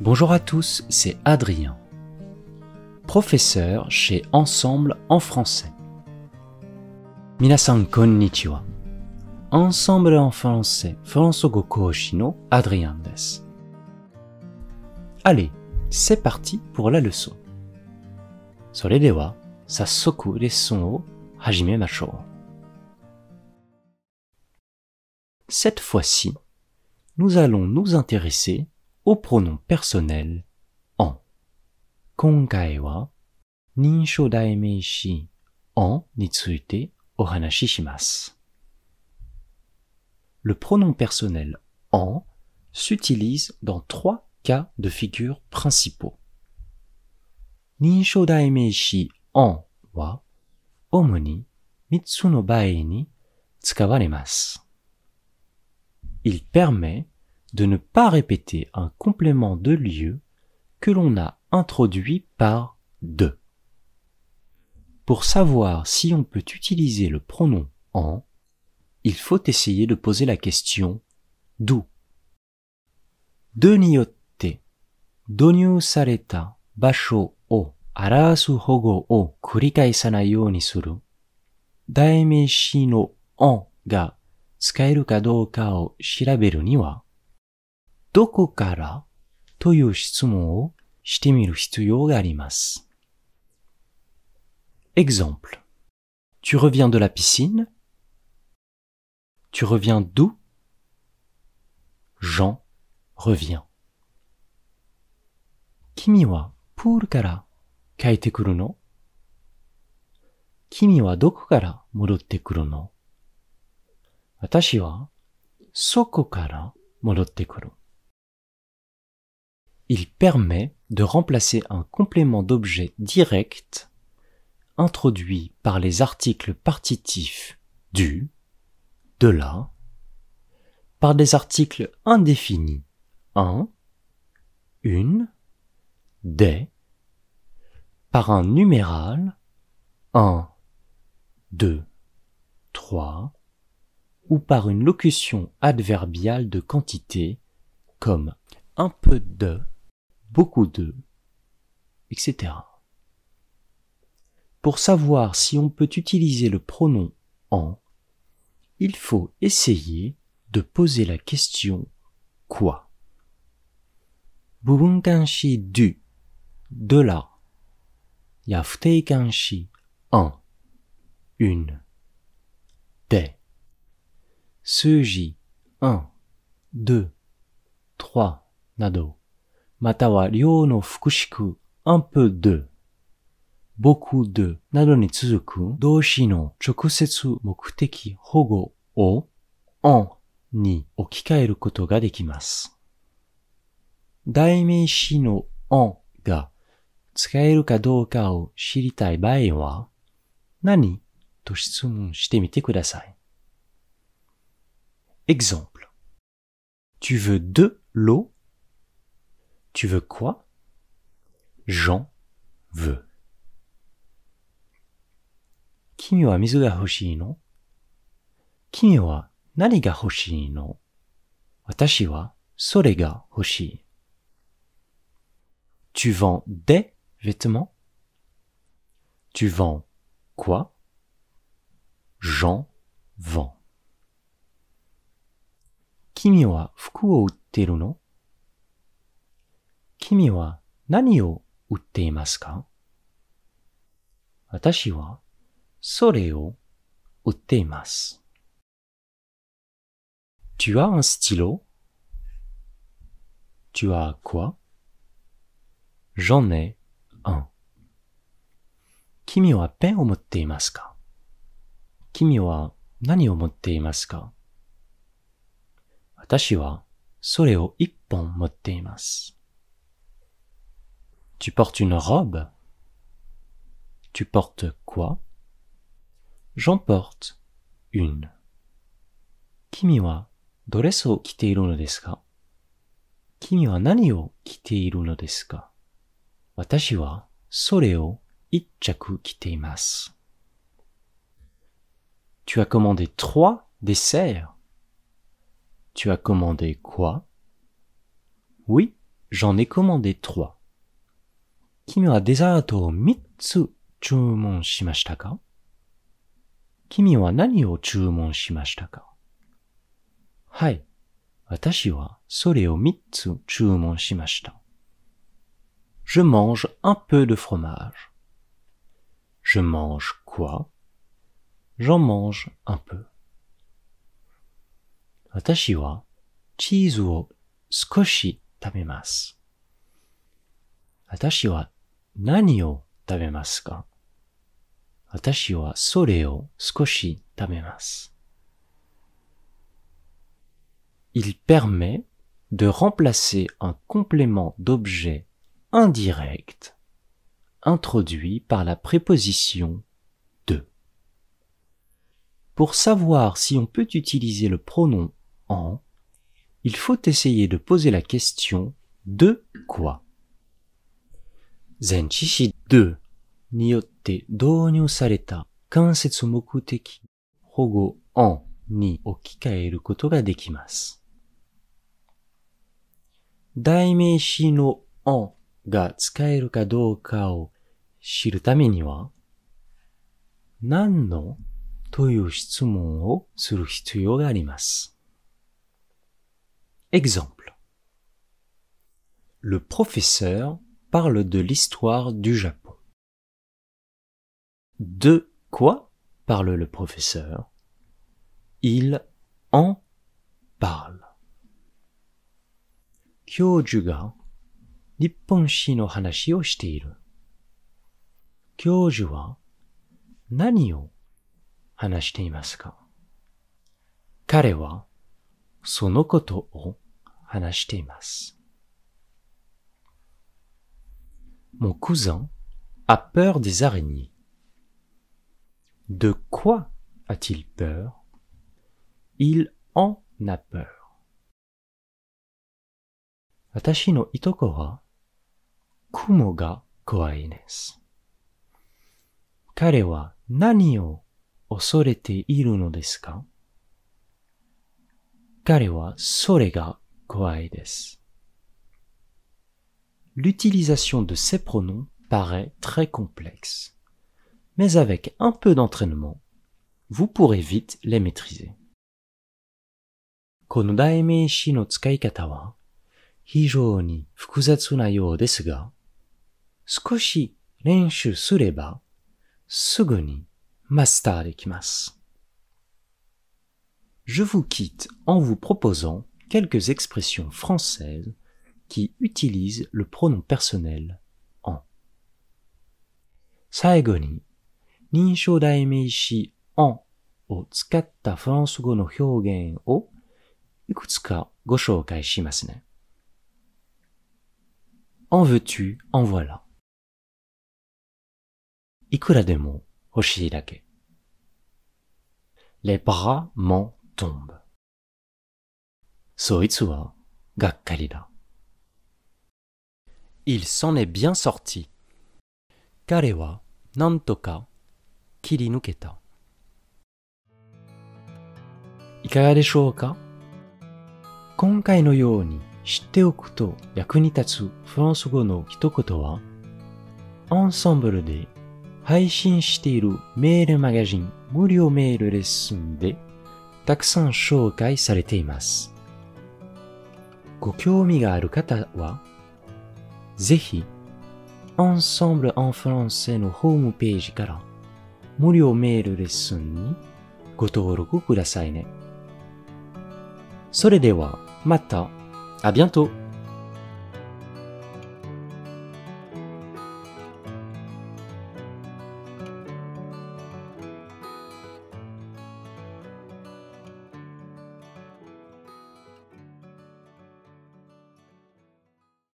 Bonjour à tous, c'est Adrien, professeur chez Ensemble en français. Minasan konnichiwa. Ensemble en français, François Koshi no Adrien des. Allez, c'est parti pour la leçon. それでは、早速レッスンを始めましょう。Cette fois-ci, nous allons nous intéresser au pronom personnel en. Kongai wa ninsho daimeishi en nitsuite ohanashi shimasu. Le pronom personnel en s'utilise dans trois cas de figure principaux. Ninsho daimeishi en wa omuni mitsu no bae ni tsukawaremasu. Il permet de ne pas répéter un complément de lieu que l'on a introduit par de. Pour savoir si on peut utiliser le pronom en, il faut essayer de poser la question d'où. De niotte, donyu sareta, basho o, arasu hogo o, kurikaisanayo yo ni suru, daimeshi no en ga tsukaeru ka douka o shiraberu ni wa, どこからという質問をしてみる必要があります。Exemple. Tu reviens de la piscine? Tu reviens d'où? Jean revient. 君はプールから帰ってくるの君はどこから戻ってくるの私はそこから戻ってくる。Il permet de remplacer un complément d'objet direct introduit par les articles partitifs du, de la, par des articles indéfinis. Un, une, des, par un numéral un, deux, trois, ou par une locution adverbiale de quantité comme un peu de, beaucoup d'eux, etc. Pour savoir si on peut utiliser le pronom en, il faut essayer de poser la question quoi? Bubunkanshi du, de là. Yafteikanshi en, une. Des. Suji un, deux, trois, nado. または量の複式 un peu de、beaucoup de などに続く動詞の直接目的保護を en に置き換えることができます。代名詞の en が使えるかどうかを知りたい場合は、何と質問してみてください。Exemple. Tu veux de l'eau Tu veux quoi? J'en veux. Kimi wa mizu ga hoshii no? Kimi wa nani ga hoshii no? Watashi wa sore ga hoshii. Tu vends des vêtements? Tu vends quoi? J'en vends. Kimi wa fuku wo utteru no? 君は何を売っていますか？私はそれを売っています。Tu as un stylo? Tu as quoi? J'en ai un. 君はペンを持っていますか？君は何を持っていますか？私はそれを一本持っています。Tu portes une robe? Tu portes quoi? J'en porte une. Kimi wa dress o kite iru no Kimi wa nani kite Watashi wa itchaku kite. Tu as commandé trois desserts. Tu as commandé quoi? Oui, j'en ai commandé trois. Kimi wa dessert o mitsu chumon shimashita ka? Kimi wa nani o chumon shimashita ka? Hai. Watashi wa sore o mitsu chumon shimashita. Je mange un peu de fromage. Je mange quoi? J'en mange un peu. Watashi wa cheese o skoshi tabemasu. Watashi wa nani o tabemasu ka? Watashi wa sore o skoshi tabemasu. Il permet de remplacer un complément d'objet indirect introduit par la préposition de. Pour savoir si on peut utiliser le pronom en, il faut essayer de poser la question de quoi? 前置詞 de によって導入された間接目的保護 on に置き換えることができます。代名詞の on が使えるかどうかを知るためには、何のという質問をする必要があります。Example Le professeur parle de l'histoire du Japon. De quoi parle le professeur? Il en parle. Kyoju ga no hanashi o shite iru. Kyoju wa nani o hanashite imasu ka? Kare wa sono koto o hanashite imasu. Mon cousin a peur des araignées. De quoi a-t-il peur? Il en a peur. Watashi no itoko wa kumo ga koai desu. Kare wa nani o osorete iru no desu ka? Kare wa sore ga koai desu L'utilisation de ces pronoms paraît très complexe, mais avec un peu d'entraînement, vous pourrez vite les maîtriser. この代名詞の使い方は非常に複雑なようですが、少し練習すればすぐにマスターできます。Je vous quitte en vous proposant quelques expressions françaises qui utilise le pronom personnel en. Saegoni, ninsho daimeishi en o tsukatta fransugo no o ikutsuka go. En veux-tu, en voilà. Ikura demo hoshii dake. Les bras m'en tombent. Soitsu wa. Il s'en est bien sorti. 彼はなんとか切り抜けた。いかがでしょうか今回のように知っておくと役に立つフランス語の一言は、アンサンブルで配信しているメールマガジン無料メールレッスンでたくさん紹介されています。ご興味がある方は、ぜひ、Ensemble en français のホームページから無料メールレッスンにご登録くださいね。それでは、また、あ bientôt!